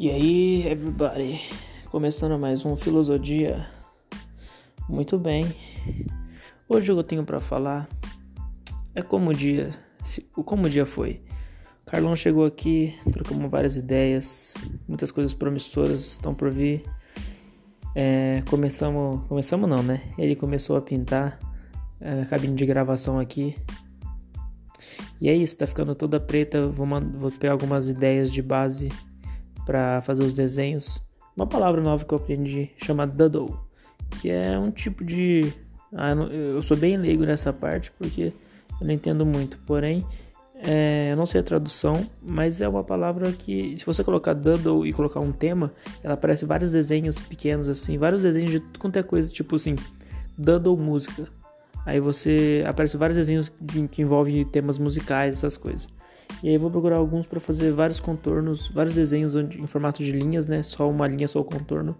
E aí, everybody? Começando mais um Filosofia. Muito bem. Hoje eu tenho para falar é como o dia, como o dia foi. Carlão chegou aqui, trocamos várias ideias, muitas coisas promissoras estão por vir. É, começamos, começamos não, né? Ele começou a pintar a cabine de gravação aqui. E é isso, tá ficando toda preta. Vou, vou pegar algumas ideias de base para fazer os desenhos. Uma palavra nova que eu aprendi chama doodle, que é um tipo de. Ah, eu sou bem leigo nessa parte porque eu não entendo muito, porém é, eu não sei a tradução, mas é uma palavra que, se você colocar doodle e colocar um tema, ela aparece vários desenhos pequenos assim, vários desenhos de tudo quanto é coisa, tipo assim, doodle música. Aí você aparece vários desenhos de, que envolvem temas musicais, essas coisas. E aí vou procurar alguns para fazer vários contornos, vários desenhos em formato de linhas, né? Só uma linha, só o contorno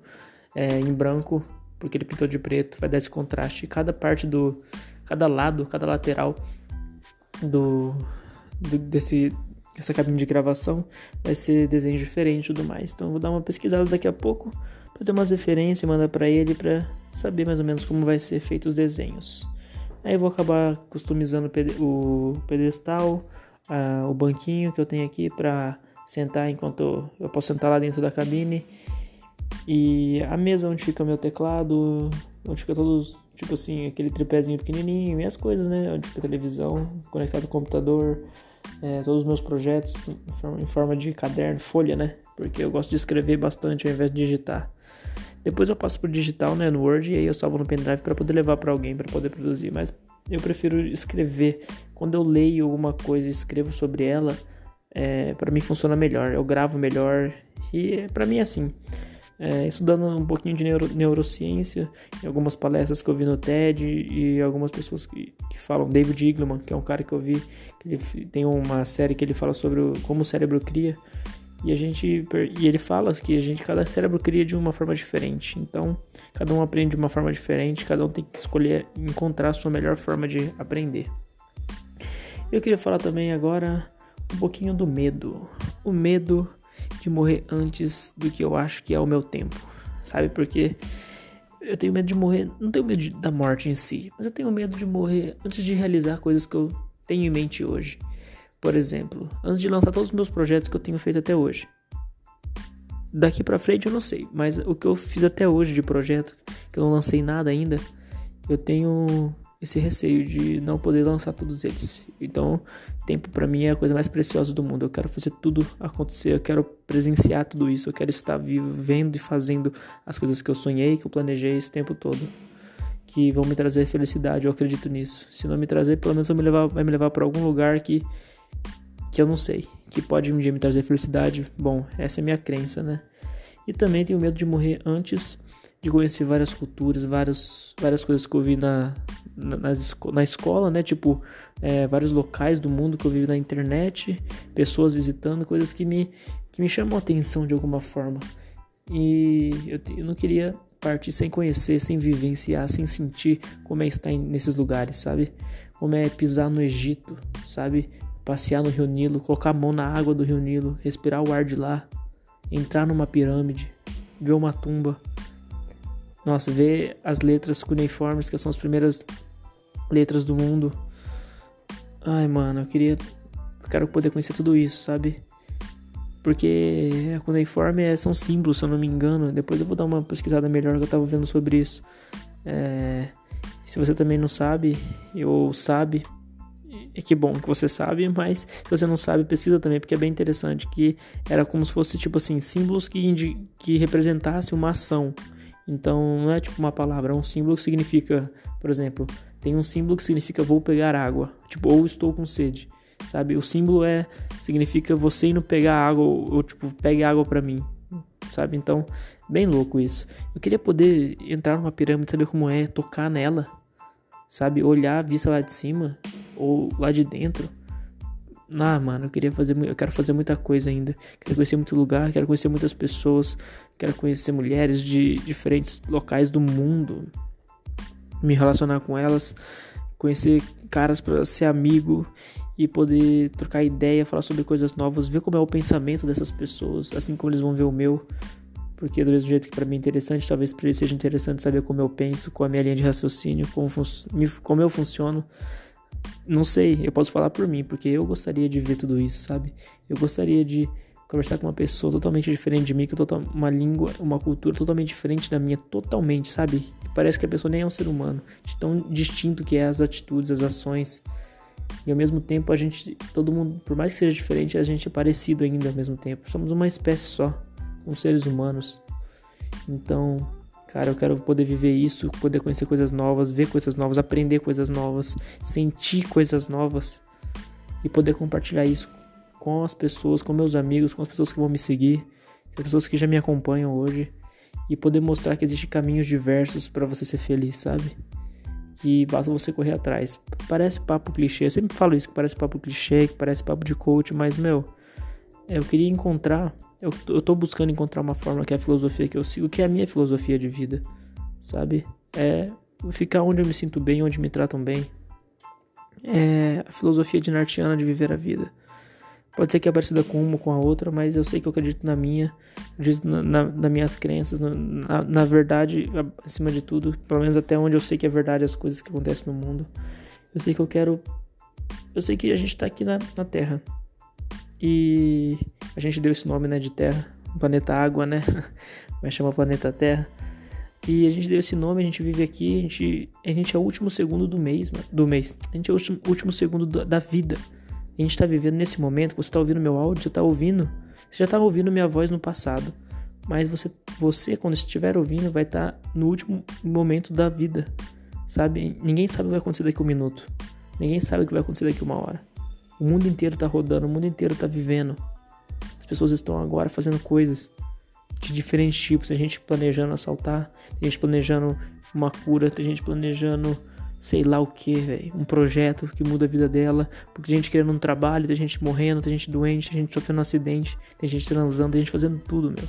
é, em branco, porque ele pintou de preto, vai dar esse contraste. Cada parte do, cada lado, cada lateral do, do desse essa cabine de gravação vai ser desenho diferente e tudo mais. Então vou dar uma pesquisada daqui a pouco para ter umas referências e mandar para ele para saber mais ou menos como vai ser feito os desenhos. Aí vou acabar customizando o pedestal, uh, o banquinho que eu tenho aqui para sentar enquanto eu posso sentar lá dentro da cabine. E a mesa onde fica meu teclado, onde fica todos, tipo assim, aquele tripézinho pequenininho e as coisas, né? Onde fica a televisão, conectado ao computador, é, todos os meus projetos em forma, em forma de caderno, folha, né? Porque eu gosto de escrever bastante ao invés de digitar. Depois eu passo pro digital, né, no Word, e aí eu salvo no pendrive para poder levar para alguém para poder produzir. Mas eu prefiro escrever. Quando eu leio alguma coisa e escrevo sobre ela, é, para mim funciona melhor. Eu gravo melhor e para mim é assim. É, estudando um pouquinho de neuro, neurociência, em algumas palestras que eu vi no TED e algumas pessoas que, que falam, David Igleman, que é um cara que eu vi, ele tem uma série que ele fala sobre o, como o cérebro cria. E a gente e ele fala que a gente cada cérebro cria de uma forma diferente. Então, cada um aprende de uma forma diferente, cada um tem que escolher encontrar a sua melhor forma de aprender. Eu queria falar também agora um pouquinho do medo. O medo de morrer antes do que eu acho que é o meu tempo. Sabe porque eu tenho medo de morrer, não tenho medo de, da morte em si, mas eu tenho medo de morrer antes de realizar coisas que eu tenho em mente hoje. Por exemplo, antes de lançar todos os meus projetos que eu tenho feito até hoje. Daqui para frente eu não sei, mas o que eu fiz até hoje de projeto, que eu não lancei nada ainda, eu tenho esse receio de não poder lançar todos eles. Então, tempo para mim é a coisa mais preciosa do mundo. Eu quero fazer tudo acontecer, eu quero presenciar tudo isso, eu quero estar vivendo e fazendo as coisas que eu sonhei, que eu planejei esse tempo todo, que vão me trazer felicidade. Eu acredito nisso. Se não me trazer, pelo menos vai me levar, vai me levar para algum lugar que que eu não sei, que pode um dia me trazer felicidade. Bom, essa é minha crença, né? E também tenho medo de morrer antes de conhecer várias culturas, várias, várias coisas que eu vi na, na, na escola, né? Tipo, é, vários locais do mundo que eu vi na internet, pessoas visitando, coisas que me, que me chamam a atenção de alguma forma. E eu, eu não queria partir sem conhecer, sem vivenciar, sem sentir como é estar nesses lugares, sabe? Como é pisar no Egito, sabe? Passear no Rio Nilo, colocar a mão na água do Rio Nilo, respirar o ar de lá, entrar numa pirâmide, ver uma tumba. Nossa, ver as letras cuneiformes, que são as primeiras letras do mundo. Ai, mano, eu queria. Eu quero poder conhecer tudo isso, sabe? Porque a cuneiforme é, são símbolos, se eu não me engano. Depois eu vou dar uma pesquisada melhor que eu tava vendo sobre isso. É, se você também não sabe, ou sabe, e que bom que você sabe, mas se você não sabe, pesquisa também, porque é bem interessante. Que era como se fosse tipo assim, símbolos que, que representasse uma ação. Então não é tipo uma palavra, é um símbolo que significa, por exemplo, tem um símbolo que significa vou pegar água, tipo, ou estou com sede. Sabe? O símbolo é significa você indo pegar água ou, ou tipo, pegue água para mim. Sabe? Então, bem louco isso. Eu queria poder entrar numa pirâmide, saber como é, tocar nela, sabe? Olhar a vista lá de cima ou lá de dentro. Ah, mano, eu queria fazer, eu quero fazer muita coisa ainda. Quero conhecer muito lugar, quero conhecer muitas pessoas, quero conhecer mulheres de diferentes locais do mundo, me relacionar com elas, conhecer caras para ser amigo e poder trocar ideia, falar sobre coisas novas, ver como é o pensamento dessas pessoas, assim como eles vão ver o meu. Porque do mesmo jeito que para mim é interessante, talvez para eles seja interessante saber como eu penso, qual é a minha linha de raciocínio, como, como eu funciono. Não sei, eu posso falar por mim, porque eu gostaria de ver tudo isso, sabe? Eu gostaria de conversar com uma pessoa totalmente diferente de mim, que uma língua, uma cultura totalmente diferente da minha, totalmente, sabe? Que parece que a pessoa nem é um ser humano, de tão distinto que é as atitudes, as ações. E ao mesmo tempo a gente, todo mundo, por mais que seja diferente, a gente é parecido ainda ao mesmo tempo. Somos uma espécie só, somos seres humanos. Então, cara, eu quero poder viver isso, poder conhecer coisas novas, ver coisas novas, aprender coisas novas, sentir coisas novas e poder compartilhar isso com as pessoas, com meus amigos, com as pessoas que vão me seguir, com as pessoas que já me acompanham hoje e poder mostrar que existem caminhos diversos para você ser feliz, sabe? Que basta você correr atrás. Parece papo clichê, eu sempre falo isso, que parece papo clichê, que parece papo de coach, mas meu, eu queria encontrar, eu, eu tô buscando encontrar uma forma que é a filosofia que eu sigo, que é a minha filosofia de vida, sabe? É ficar onde eu me sinto bem, onde me tratam bem. É a filosofia de Nartiana de viver a vida. Pode ser que é parecida com uma com a outra, mas eu sei que eu acredito na minha, acredito na, na, nas minhas crenças, na, na, verdade, acima de tudo, pelo menos até onde eu sei que é verdade as coisas que acontecem no mundo. Eu sei que eu quero. Eu sei que a gente tá aqui na, na Terra. E a gente deu esse nome, né, de Terra, planeta Água, né? Mas chama planeta Terra. E a gente deu esse nome, a gente vive aqui, a gente, a gente é o último segundo do mês, do mês. A gente é o último, último segundo da, da vida a gente está vivendo nesse momento, você está ouvindo meu áudio, você está ouvindo, você já estava ouvindo minha voz no passado, mas você, você quando estiver ouvindo, vai estar tá no último momento da vida, sabe? Ninguém sabe o que vai acontecer daqui a um minuto, ninguém sabe o que vai acontecer daqui a uma hora. O mundo inteiro está rodando, o mundo inteiro está vivendo. As pessoas estão agora fazendo coisas de diferentes tipos. Tem gente planejando assaltar, tem gente planejando uma cura, tem gente planejando sei lá o que, velho. Um projeto que muda a vida dela. Porque tem gente querendo um trabalho, tem gente morrendo, tem gente doente, tem gente sofrendo um acidente, tem gente transando, tem gente fazendo tudo, meu.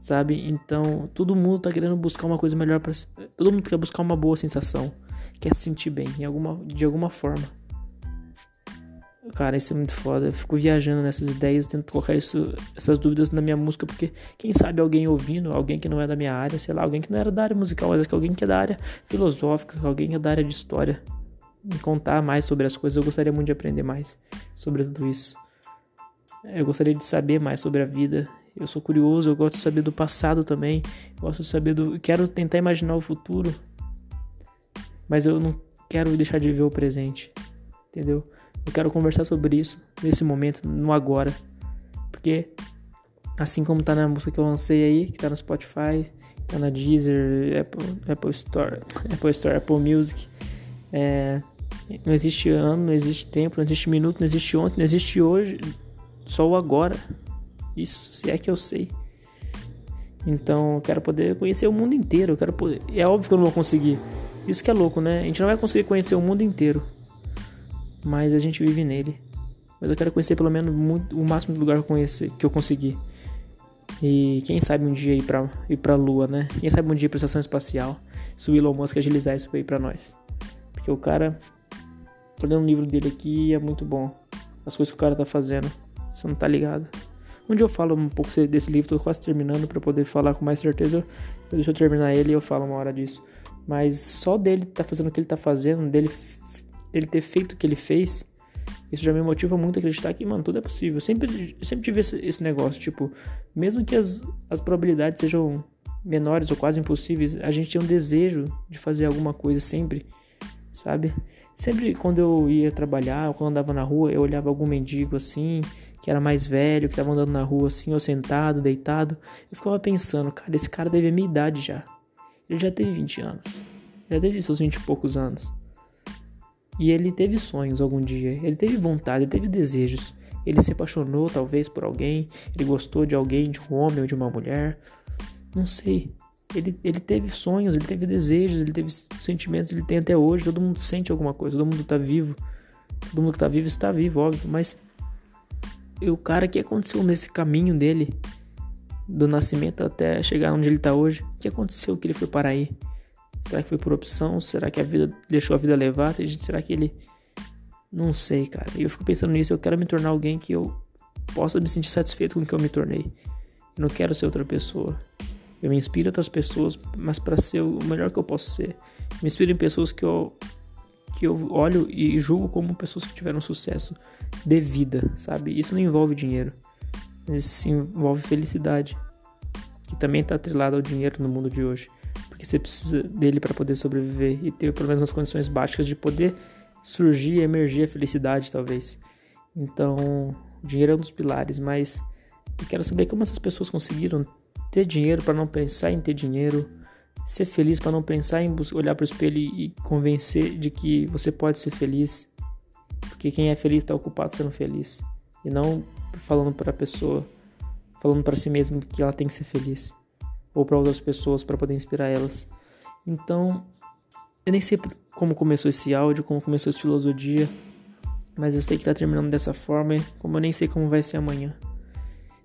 Sabe? Então, todo mundo tá querendo buscar uma coisa melhor para Todo mundo quer buscar uma boa sensação. Quer se sentir bem, em alguma, de alguma forma. Cara, isso é muito foda. Eu fico viajando nessas ideias, tento colocar isso, essas dúvidas na minha música, porque quem sabe alguém ouvindo, alguém que não é da minha área, sei lá, alguém que não era da área musical, mas que alguém que é da área filosófica, alguém que é da área de história, me contar mais sobre as coisas. Eu gostaria muito de aprender mais sobre tudo isso. Eu gostaria de saber mais sobre a vida. Eu sou curioso, eu gosto de saber do passado também. Gosto de saber do. Quero tentar imaginar o futuro. Mas eu não quero deixar de viver o presente. Entendeu? Eu quero conversar sobre isso nesse momento, no agora. Porque assim como tá na música que eu lancei aí, que tá no Spotify, tá na Deezer, Apple, Apple Store, Apple Store, Apple Music, é, não existe ano, não existe tempo, não existe minuto, não existe ontem, não existe hoje, só o agora. Isso, se é que eu sei. Então, eu quero poder conhecer o mundo inteiro, eu quero poder. É óbvio que eu não vou conseguir. Isso que é louco, né? A gente não vai conseguir conhecer o mundo inteiro mas a gente vive nele. Mas eu quero conhecer pelo menos muito, o máximo de lugar que eu, conhecer, que eu conseguir. E quem sabe um dia ir pra, ir pra Lua, né? Quem sabe um dia ir pra estação espacial. Se o Elon Musk agilizar isso aí pra nós. Porque o cara. Tô lendo um livro dele aqui e é muito bom. As coisas que o cara tá fazendo. Você não tá ligado. Dia eu falo um pouco desse livro, tô quase terminando para poder falar com mais certeza. Deixa eu terminar ele e eu falo uma hora disso. Mas só dele tá fazendo o que ele tá fazendo, dele dele ter feito o que ele fez, isso já me motiva muito a acreditar que, mano, tudo é possível. Eu sempre, sempre tive esse, esse negócio, tipo, mesmo que as, as probabilidades sejam menores ou quase impossíveis, a gente tem um desejo de fazer alguma coisa sempre, sabe? Sempre quando eu ia trabalhar ou quando andava na rua, eu olhava algum mendigo assim, que era mais velho, que tava andando na rua assim, ou sentado, deitado, eu ficava pensando, cara, esse cara deve a minha idade já. Ele já teve 20 anos. Já teve seus 20 e poucos anos. E ele teve sonhos algum dia, ele teve vontade, ele teve desejos. Ele se apaixonou talvez por alguém, ele gostou de alguém, de um homem ou de uma mulher. Não sei. Ele, ele teve sonhos, ele teve desejos, ele teve sentimentos, ele tem até hoje. Todo mundo sente alguma coisa, todo mundo tá vivo. Todo mundo que tá vivo está vivo, óbvio. Mas o cara que aconteceu nesse caminho dele, do nascimento até chegar onde ele tá hoje, o que aconteceu que ele foi para aí? Será que foi por opção? Será que a vida deixou a vida levar? Será que ele Não sei, cara. E eu fico pensando nisso, eu quero me tornar alguém que eu possa me sentir satisfeito com o que eu me tornei. Eu não quero ser outra pessoa. Eu me inspiro em outras pessoas, mas para ser o melhor que eu posso ser. Me inspiro em pessoas que eu que eu olho e julgo como pessoas que tiveram sucesso de vida, sabe? Isso não envolve dinheiro. Isso envolve felicidade, que também está atrelado ao dinheiro no mundo de hoje, porque você precisa dele para poder sobreviver e ter pelo menos as condições básicas de poder surgir, emergir a felicidade, talvez. Então, dinheiro é um dos pilares, mas eu quero saber como essas pessoas conseguiram ter dinheiro para não pensar em ter dinheiro, ser feliz para não pensar em olhar para o espelho e convencer de que você pode ser feliz, porque quem é feliz está ocupado sendo feliz. E não falando para a pessoa, falando para si mesmo que ela tem que ser feliz ou para outras pessoas para poder inspirar elas. Então, eu nem sei como começou esse áudio, como começou esse filosofia, mas eu sei que tá terminando dessa forma, como eu nem sei como vai ser amanhã.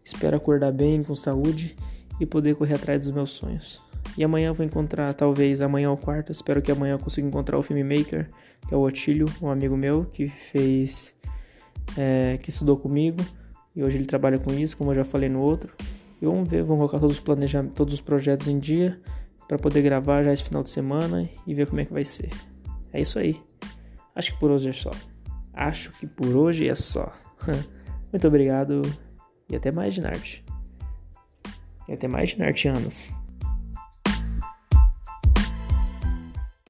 Espero acordar bem, com saúde e poder correr atrás dos meus sonhos. E amanhã eu vou encontrar, talvez amanhã ou quarta, espero que amanhã eu consiga encontrar o filmmaker, que é o Otílio, um amigo meu que fez, é, que estudou comigo e hoje ele trabalha com isso, como eu já falei no outro. E vamos ver, vamos colocar todos os planejamentos, todos os projetos em dia para poder gravar já esse final de semana e ver como é que vai ser. É isso aí. Acho que por hoje é só. Acho que por hoje é só. Muito obrigado e até mais de Nart. E até mais de Nartianos.